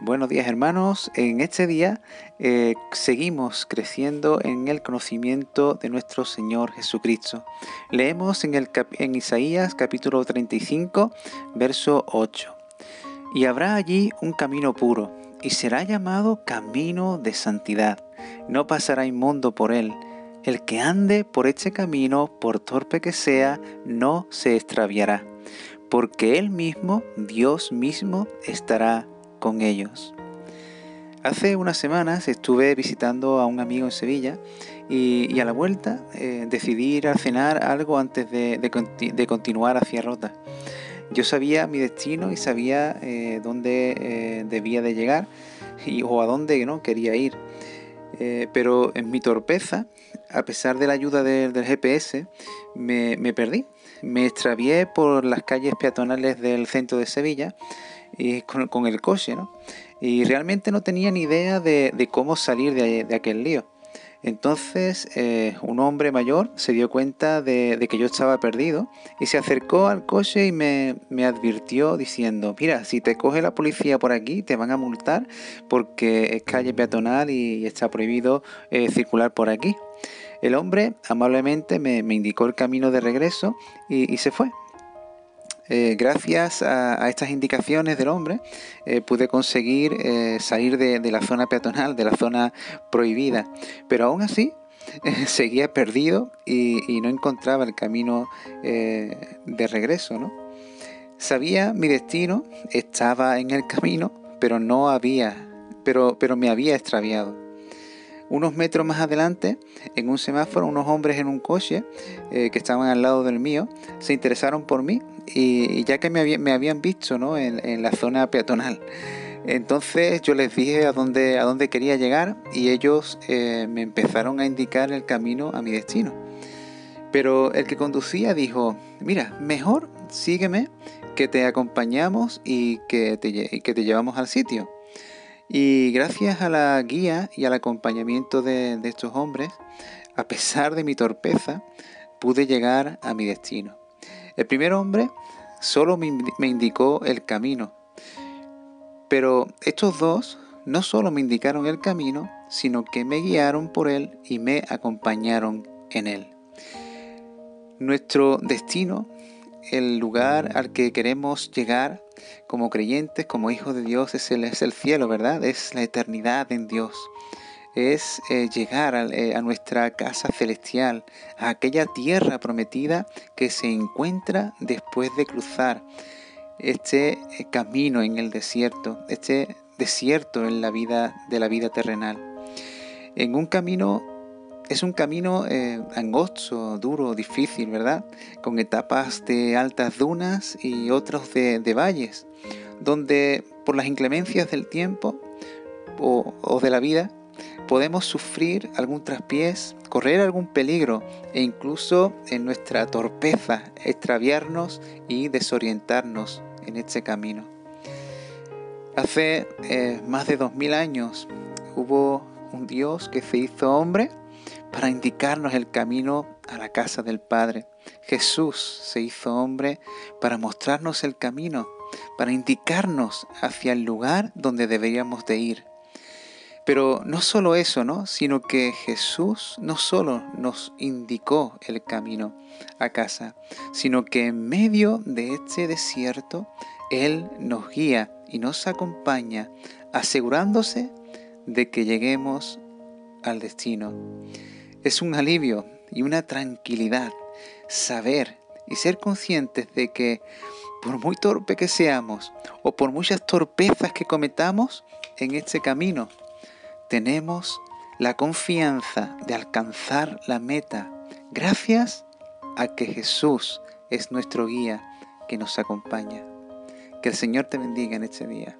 Buenos días hermanos, en este día eh, seguimos creciendo en el conocimiento de nuestro Señor Jesucristo. Leemos en, el, en Isaías capítulo 35, verso 8. Y habrá allí un camino puro, y será llamado camino de santidad. No pasará inmundo por él. El que ande por este camino, por torpe que sea, no se extraviará, porque él mismo, Dios mismo, estará con ellos. Hace unas semanas estuve visitando a un amigo en Sevilla y, a la vuelta eh, decidí ir a cenar algo antes de, continuar hacia Rota. Yo sabía mi destino y sabía eh, dónde eh, debía de llegar y, o a dónde no quería ir. pero en mi torpeza, a pesar de la ayuda del GPS, me, perdí. Me extravié por las calles peatonales del centro de Sevilla y con, el coche, ¿no? Y realmente no tenía ni idea de, cómo salir de, aquel lío. Entonces eh, un hombre mayor se dio cuenta de, que yo estaba perdido y se acercó al coche y me, advirtió diciendo, mira, si te coge la policía por aquí te van a multar porque es calle peatonal y, está prohibido eh, circular por aquí. El hombre amablemente me, indicó el camino de regreso y se fue. Eh, gracias a, estas indicaciones del hombre, eh, pude conseguir eh, salir de, la zona peatonal, de la zona prohibida. Pero aún así, seguía perdido y, no encontraba el camino de regreso. ¿no? Sabía mi destino, estaba en el camino, pero no había, pero, pero me había extraviado. Unos metros más adelante, en un semáforo, unos hombres en un coche que estaban al lado del mío se interesaron por mí y, ya que me, habían visto ¿no? en, la zona peatonal. Entonces yo les dije a dónde, a quería llegar y ellos eh, me empezaron a indicar el camino a mi destino. Pero el que conducía dijo, mira, mejor sígueme, que te acompañamos y que te llevamos al sitio. Y gracias a la guía y al acompañamiento de, estos hombres, a pesar de mi torpeza, pude llegar a mi destino. El primer hombre solo me, indicó el camino, pero estos dos no solo me indicaron el camino, sino que me guiaron por él y me acompañaron en él. Nuestro destino, el lugar al que queremos llegar como creyentes, como hijos de Dios, es el, es el cielo, ¿verdad? Es la eternidad en Dios es eh, llegar eh, a, nuestra casa celestial, a aquella tierra prometida que se encuentra después de cruzar este eh, camino en el desierto, este desierto en la vida de la vida terrenal. En un camino es un camino angosto, duro, difícil, ¿verdad? Con etapas de altas dunas y otros de, valles, donde por las inclemencias del tiempo o de la vida podemos sufrir algún traspiés, correr algún peligro e incluso en nuestra torpeza extraviarnos y desorientarnos en este camino. Hace eh, más de dos mil años hubo un Dios que se hizo hombre para indicarnos el camino a la casa del Padre. Jesús se hizo hombre para mostrarnos el camino, para indicarnos hacia el lugar donde deberíamos de ir. Pero no solo eso, ¿no? Sino que Jesús no solo nos indicó el camino a casa, sino que en medio de este desierto, Él nos guía y nos acompaña, asegurándose de que lleguemos al destino. Es un alivio y una tranquilidad saber y ser conscientes de que por muy torpe que seamos o por muchas torpezas que cometamos en este camino, tenemos la confianza de alcanzar la meta gracias a que Jesús es nuestro guía que nos acompaña. Que el Señor te bendiga en este día.